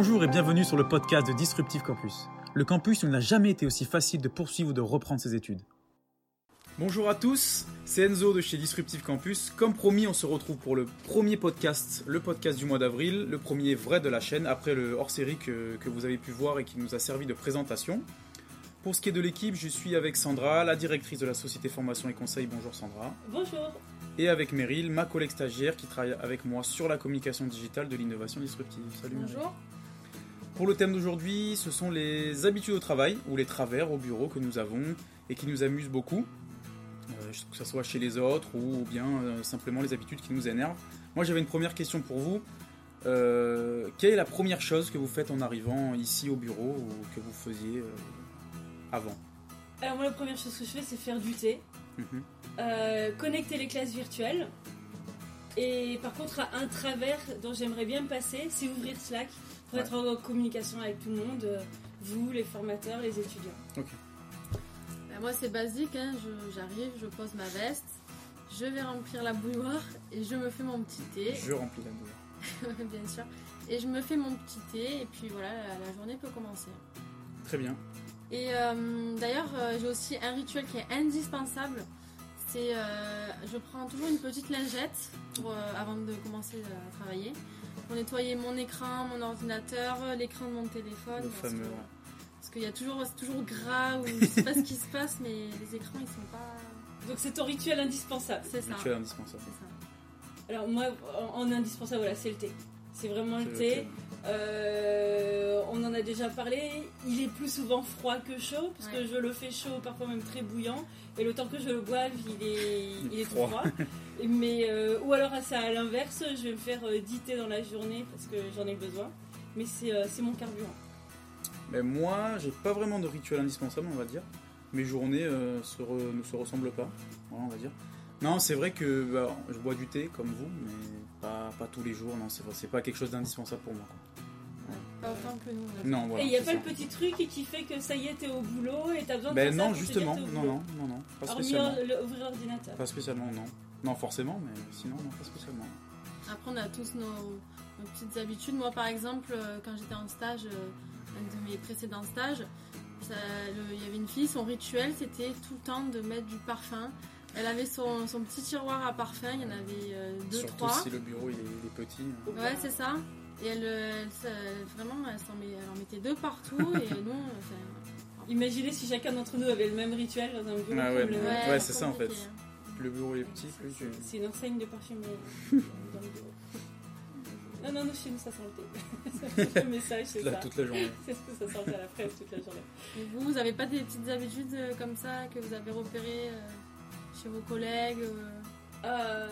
Bonjour et bienvenue sur le podcast de Disruptive Campus. Le campus où il n'a jamais été aussi facile de poursuivre ou de reprendre ses études. Bonjour à tous, c'est Enzo de chez Disruptive Campus. Comme promis, on se retrouve pour le premier podcast, le podcast du mois d'avril, le premier vrai de la chaîne, après le hors-série que, que vous avez pu voir et qui nous a servi de présentation. Pour ce qui est de l'équipe, je suis avec Sandra, la directrice de la société formation et conseil. Bonjour Sandra. Bonjour. Et avec Meryl, ma collègue stagiaire qui travaille avec moi sur la communication digitale de l'innovation disruptive. Salut Meryl. Pour le thème d'aujourd'hui, ce sont les habitudes au travail ou les travers au bureau que nous avons et qui nous amusent beaucoup, euh, que ce soit chez les autres ou bien euh, simplement les habitudes qui nous énervent. Moi j'avais une première question pour vous. Euh, quelle est la première chose que vous faites en arrivant ici au bureau ou que vous faisiez avant? Alors moi la première chose que je fais c'est faire du thé, Mhm. connecter les classes virtuelles. Et par contre un travers dont j'aimerais bien me passer c'est ouvrir Slack pour Ouais. être en communication avec tout le monde, euh, vous, les formateurs, les étudiants. Ok. Bah, moi, c'est basique. hein. Je- J'arrive, je pose ma veste, je vais remplir la bouilloire et je me fais mon petit thé, Je remplis la bouille. bien sûr. Et je me fais mon petit thé et puis voilà, la, la journée peut commencer. Très bien. Et euh, d'ailleurs, euh, j'ai aussi un rituel qui est indispensable. C'est, euh, je prends toujours une petite lingette pour, euh, avant de commencer à travailler pour nettoyer mon écran, mon ordinateur, l'écran de mon téléphone. Le parce fameux, que-. Parce qu'il y a toujours, c'est toujours gras ou je sais pas ce qui se passe, mais les écrans ils sont pas. Donc c'est ton rituel indispensable. C'est ça. Rituel indispensable. C'est ça. Alors moi en, en indispensable voilà c'est le thé. C'est vraiment le thé. Euh, on en a déjà parlé, il est plus souvent froid que chaud, parce Ouais. que je le fais chaud, parfois même très bouillant, et le temps que je le boive, il est, il est Froid. froid. Mais, euh, ou alors c'est à l'inverse, je vais me faire euh, 10 thés dans la journée parce que j'en ai besoin. Mais c'est euh, mon carburant. Mais moi, j'ai pas vraiment de rituel indispensable, on va dire. Mes journées euh, se re- ne se ressemblent pas, voilà, on va dire. Non, c'est vrai que bah, je bois du thé comme vous, mais pas, pas tous les jours. Non, c'est pas quelque chose d'indispensable pour moi. quoi. Pas autant que nous. Non, voilà. et il n'y a pas ça. le petit truc qui fait que ça y est, t'es au boulot et t'as besoin de Ben ça non, te dire justement, non, non, non, non, pas Hormis spécialement. le- ouvrir l'ordinateur. Pas spécialement, non. Non, forcément, mais sinon, non, pas spécialement. Après, on a tous nos, nos petites habitudes. Moi, par exemple, euh, quand j'étais en stage, euh, un de mes précédents stages, ça- il y avait une fille, son rituel, c'était tout le temps de mettre du parfum. Elle avait son, son petit tiroir à parfum, il y en avait euh, deux, Surtout trois. si le bureau il est, il est petit. hein. Ouais, c'est ça. Et elle, euh, elle, se- vraiment, elle, s'en met- elle en mettait deux partout. et nous, enfin, Imaginez si chacun d'entre nous avait le même rituel dans un bureau Ah ouais, c'est ça, en fait. hein. Plus le bureau est petit, plus tu... C'est une enseigne de parfumerie dans le bureau. Non, non, non, chez nous ça sent le thé. le message, c'est ça. toute la journée. C'est ce que ça sortait à la presse toute la journée. Et vous, vous avez pas des petites habitudes euh, comme ça que vous avez repérées euh, chez vos collègues euh, Euh,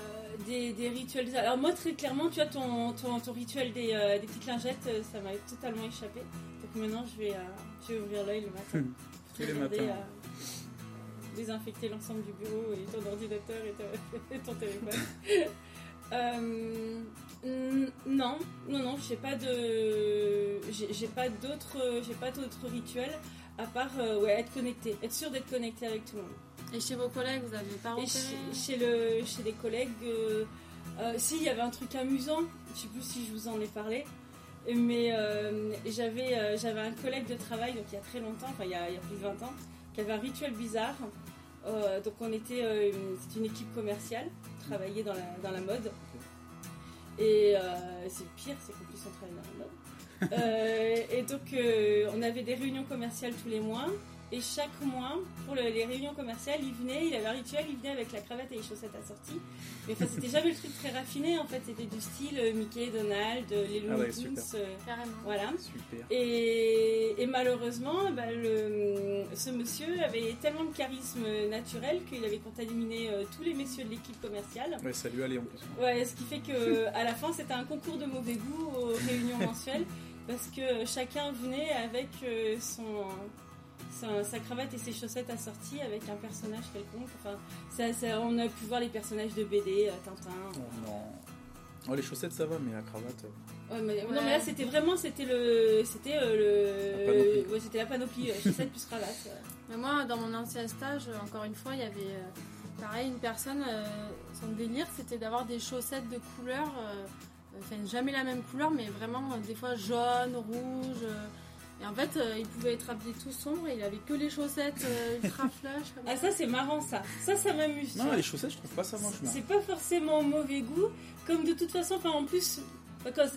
des, des rituels. Alors, moi, très clairement, tu vois, ton, ton, ton rituel des, euh, des petites lingettes, euh, ça m'a totalement échappé. Donc maintenant, je vais, euh, je vais ouvrir l'œil le matin. Tous les matins. désinfecter l'ensemble du bureau et ton ordinateur et, ton téléphone. Non, non, non, j'ai pas de, j'ai pas d'autres, j'ai pas d'autres rituels à part ouais, être connecté, être sûr d'être connecté avec tout le monde. Et chez vos collègues, vous avez pas repéré chez, chez le, chez les collègues, euh, euh, si, il y avait un truc amusant, je sais plus si je vous en ai parlé, mais euh, j'avais j'avais un collègue de travail, donc il y a très longtemps, enfin il y a, il y a plus de 20 ans, qui avait un rituel bizarre. Donc on était, euh, une- c'était une équipe commerciale, travaillait dans la, dans la mode. Et c'est le pire, c'est qu'en plus on travaille dans la mode. Et donc on avait des réunions commerciales tous les mois. Et chaque mois, pour le- les réunions commerciales, il venait, il avait un rituel, il venait avec la cravate et les chaussettes assorties. Mais enfin, c'était jamais le truc très raffiné, en fait, c'était du style euh, Mickey, Donald, euh, les Ah Looney ouais, Tunes, super. euh, Carrément. voilà. Super. Et, et malheureusement, bah, le- ce monsieur avait tellement de charisme naturel qu'il avait contaminé euh, tous les messieurs de l'équipe commerciale. Ouais, ça lui allait en plus. Ouais, ce qui fait que à la fin, c'était un concours de mauvais goût aux réunions mensuelles parce que chacun venait avec euh, son, sa, sa cravate et ses chaussettes assorties avec un personnage quelconque. Enfin, ça, ça- on a pu voir les personnages de BD, euh, Tintin. Oh, non. Oh, les chaussettes ça va, mais la cravate. euh, Ouais, mais, Ouais. Non, mais là, c'était vraiment, c'était le, c'était euh, La panoplie. le, ouais, c'était la panoplie, euh, chaussette plus cravate. euh. Mais moi, dans mon ancien stage, euh, encore une fois, il y avait euh, pareil une personne, euh, son délire, c'était d'avoir des chaussettes de couleur euh, enfin jamais la même couleur, mais vraiment euh, des fois jaune, rouge. Et en fait, euh, il pouvait être habillé tout sombre et il avait que les chaussettes euh, ultra flash. Comme Ah ça c'est marrant ça. Ça ça m'amuse. Non, les chaussettes, je trouve pas ça moche. C'est pas forcément mauvais goût, comme de toute façon, enfin en plus,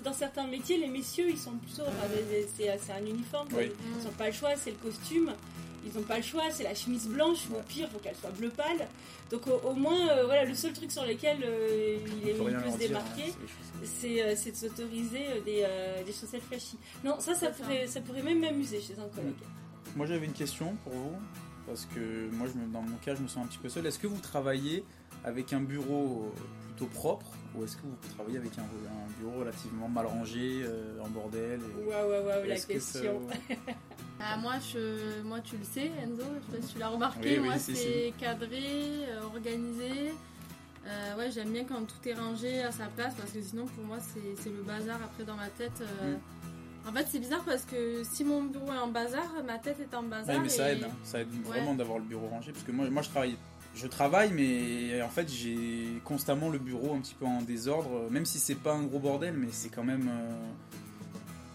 dans certains métiers, les messieurs ils sont plutôt, enfin, c'est- un uniforme. Oui. ils n'ont pas le choix, c'est le costume, ils n'ont pas le choix, c'est la chemise blanche, ou au pire, faut qu'elle soit bleu pâle. Donc au, au moins, euh, voilà, le seul truc sur lequel euh, il, est, il peut se démarquer, hein, c'est euh, c'est de s'autoriser euh, des, euh, des chaussettes flashy. Non, ça, ça ça. pourrait, ça pourrait même m'amuser chez un collègue. Moi j'avais une question pour vous, parce que moi je me- dans mon cas je me sens un petit peu seul. Est-ce que vous travaillez avec un bureau plutôt propre ou est-ce que vous travaillez avec un, un bureau relativement mal rangé, euh, en bordel et- Waouh, waouh, waouh, la ça- question. Ah, moi, je, moi, tu le sais, Enzo, je sais pas si tu l'as remarqué, Oui, oui, moi, si, c'est cadré, euh, organisé. Euh, ouais, j'aime bien quand tout est rangé à sa place parce que sinon, pour moi, c'est le bazar après dans ma tête. euh. Mm. En fait, c'est bizarre parce que si mon bureau est en bazar, ma tête est en bazar. Ouais, mais ça et- aide, hein. ça aide Ouais. vraiment d'avoir le bureau rangé parce que moi, moi je travaille. Je travaille, mais en fait j'ai constamment le bureau un petit peu en désordre, même si c'est pas un gros bordel, mais c'est quand même euh,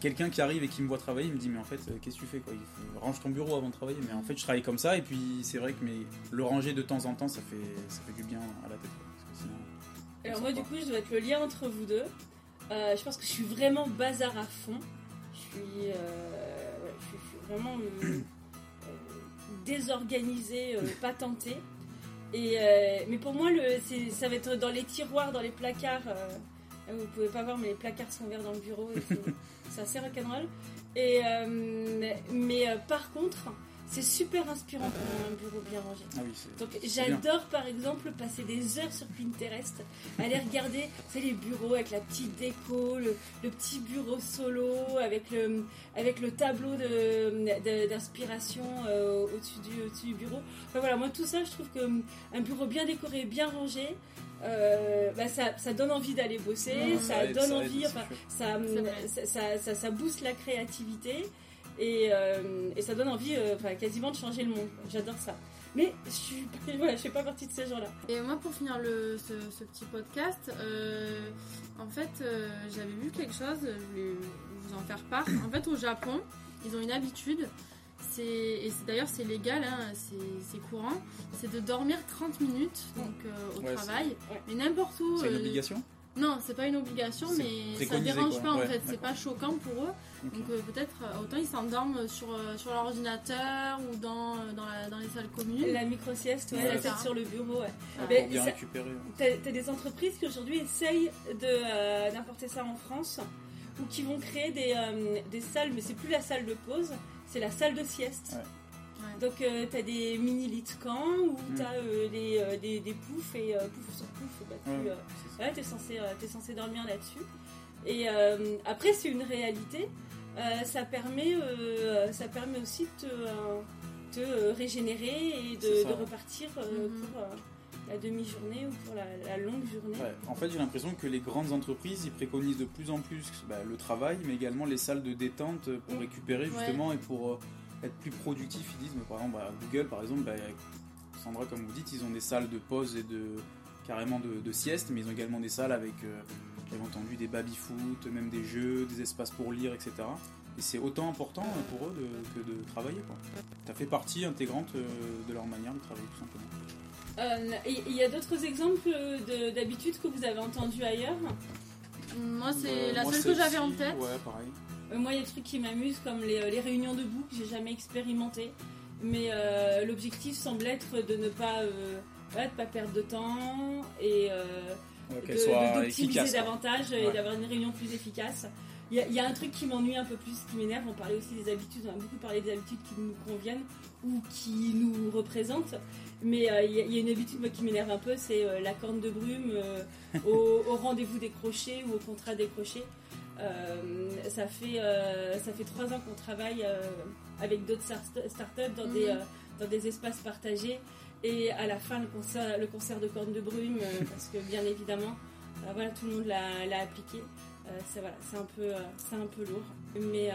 quelqu'un qui arrive et qui me voit travailler, il me dit mais en fait euh, qu'est-ce que tu fais quoi? Il faut range ton bureau avant de travailler. Mais en fait je travaille comme ça et puis c'est vrai que mais le ranger de temps en temps ça fait ça fait du bien à la tête. quoi, parce que sinon- Alors moi du coup je dois être le lien entre vous deux. Euh, je pense que je suis vraiment bazar à fond. Je suis, euh, ouais, je suis, je suis vraiment euh, euh, désorganisée, euh, pas tentée. Et, euh, mais pour moi le, ça va être dans les tiroirs, dans les placards. euh, vous pouvez pas voir mais les placards sont ouverts dans le bureau. c'est- assez rock'n'roll. Et euh, mais par contre c'est super inspirant pour un bureau bien rangé. Ah oui. Donc j'adore par exemple passer des heures sur Pinterest, aller regarder c'est les bureaux avec la petite déco, le, le petit bureau solo avec le, avec le tableau de- de- d'inspiration euh, au-dessus du, bureau. Enfin voilà, moi tout ça je trouve que hum, un bureau bien décoré, bien rangé, euh, bah, ça, ça donne envie d'aller bosser, Ouais, ça, aide, donne ça envie, enfin, ça, ça- ça booste la créativité et, euh, et ça donne envie euh, enfin, quasiment de changer le monde. J'adore ça. Mais je suis, voilà, je fais pas partie de ces gens-là. Et moi, pour finir le, ce, ce petit podcast, euh, en fait, euh, j'avais vu quelque chose, je voulais vous en faire part. En fait, au Japon, ils ont une habitude, c'est, et c'est- d'ailleurs c'est légal, hein, c'est, c'est courant, c'est de dormir 30 minutes donc, euh, au Ouais, travail, ouais. mais n'importe où. C'est une euh, obligation? Non, c'est pas une obligation, mais ça dérange quoi. pas en Ouais, fait, c'est pas choquant pour eux. Donc euh, peut-être euh, autant ils s'endorment sur, euh, sur l'ordinateur ou dans, dans, la- dans les salles communes. La micro-sieste, ouais, Ouais. la tête sur le bureau. Ouais. Ah. Mais bien ça- récupérer. T'as des entreprises qui aujourd'hui essayent de, euh, d'importer ça en France ou qui vont créer des, euh, des salles, mais c'est plus la salle de pause, c'est la salle de sieste. Donc euh, t'as des mini lits de camp où Mm. t'as euh, les, euh, des, des poufs et euh, pouf sur pouf, bah, tu, Ouais, euh, c'est ça. Ouais, t'es censé, euh, t'es censé dormir là-dessus. Et euh, après, c'est une réalité. Euh, ça, permet, euh, ça permet aussi de te, euh, te, euh, régénérer et de, repartir euh, Mhm. pour euh, la demi-journée ou pour la, la longue journée. Ouais, en fait, j'ai l'impression que les grandes entreprises, ils préconisent de plus en plus bah, le travail, mais également les salles de détente pour Mm. récupérer justement et pour euh, être plus productif. Ils disent, mais par exemple, bah, Google, par exemple, bah, Sandra, comme vous dites, ils ont des salles de pause et de carrément de, de sieste, mais ils ont également des salles avec, euh, entendu, des baby-foot, même des jeux, des espaces pour lire, etc. Et c'est autant important pour eux de- que de travailler. Quoi. Ça fait partie intégrante euh, de leur manière de travailler, tout simplement. Euh, il y a d'autres exemples de- d'habitudes que vous avez entendues ailleurs? Moi, c'est Euh, la moi, seule que j'avais en tête. Ouais, pareil. Euh, Moi, il y a des trucs qui m'amusent, comme les, euh, les réunions debout, que j'ai jamais expérimenté. Mais euh, l'objectif semble être de ne pas, euh, voilà, de pas perdre de temps et euh, d'optimiser davantage et d'avoir une réunion plus efficace. Il y, a- il y a un truc qui m'ennuie un peu plus, qui m'énerve. On parlait aussi des habitudes, on a beaucoup parlé des habitudes qui nous conviennent ou qui nous représentent. Mais euh, il y, a- il y a une habitude moi, qui m'énerve un peu, c'est euh, la corne de brume euh, au, au rendez-vous décroché ou au contrat décroché. Euh, ça, fait, euh, ça fait trois ans qu'on travaille euh, avec d'autres start- startups dans, des, Mhm. euh, dans des espaces partagés. Et à la fin, le concert, le concert de corne de brume, euh, parce que bien évidemment, voilà, tout le monde l'a appliqué. Euh, c'est voilà, c'est un, peu, euh, c'est un peu lourd. Mais euh,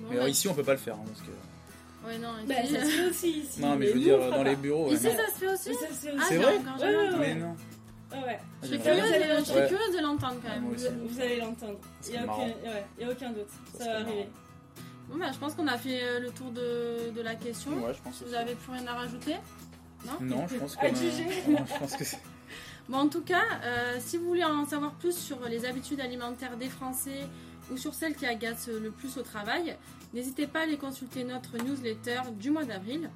Bon, Mais alors, ici, on peut pas le faire. hein, parce que... ouais, non, bah, ici- ça se fait aussi ici. Non, mais je veux dire, dans pas. les bureaux. ouais, Ici, ça se fait aussi Mais ça se fait Ah, aussi. C'est j'ai vrai Ouais. Mais non. Ouais. Je serais J'aimerais curieuse, de- l'entendre quand même. Vous, vous allez l'entendre. Il n'y a, marrant. aucun- ouais, y a aucun doute. Ça va arriver. Bon, bah, je pense qu'on a fait euh, le tour de, de la question. Ouais, je pense Si aussi. vous avez plus rien à rajouter? Non? Non, je pense juger. Non, je pense que c'est. Bon, en tout cas, euh, si vous voulez en savoir plus sur les habitudes alimentaires des Français ou sur celles qui agacent le plus au travail, n'hésitez pas à aller consulter notre newsletter du mois d'avril.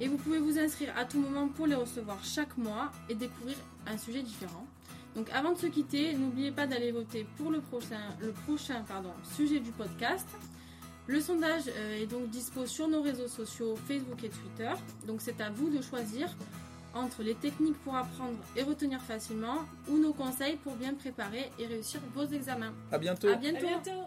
Et vous pouvez vous inscrire à tout moment pour les recevoir chaque mois et découvrir un sujet différent. Donc avant de se quitter, n'oubliez pas d'aller voter pour le prochain, le prochain pardon, sujet du podcast. Le sondage euh, est donc dispo sur nos réseaux sociaux Facebook et Twitter. Donc c'est à vous de choisir entre les techniques pour apprendre et retenir facilement ou nos conseils pour bien préparer et réussir vos examens. À bientôt. À À bientôt. bientôt.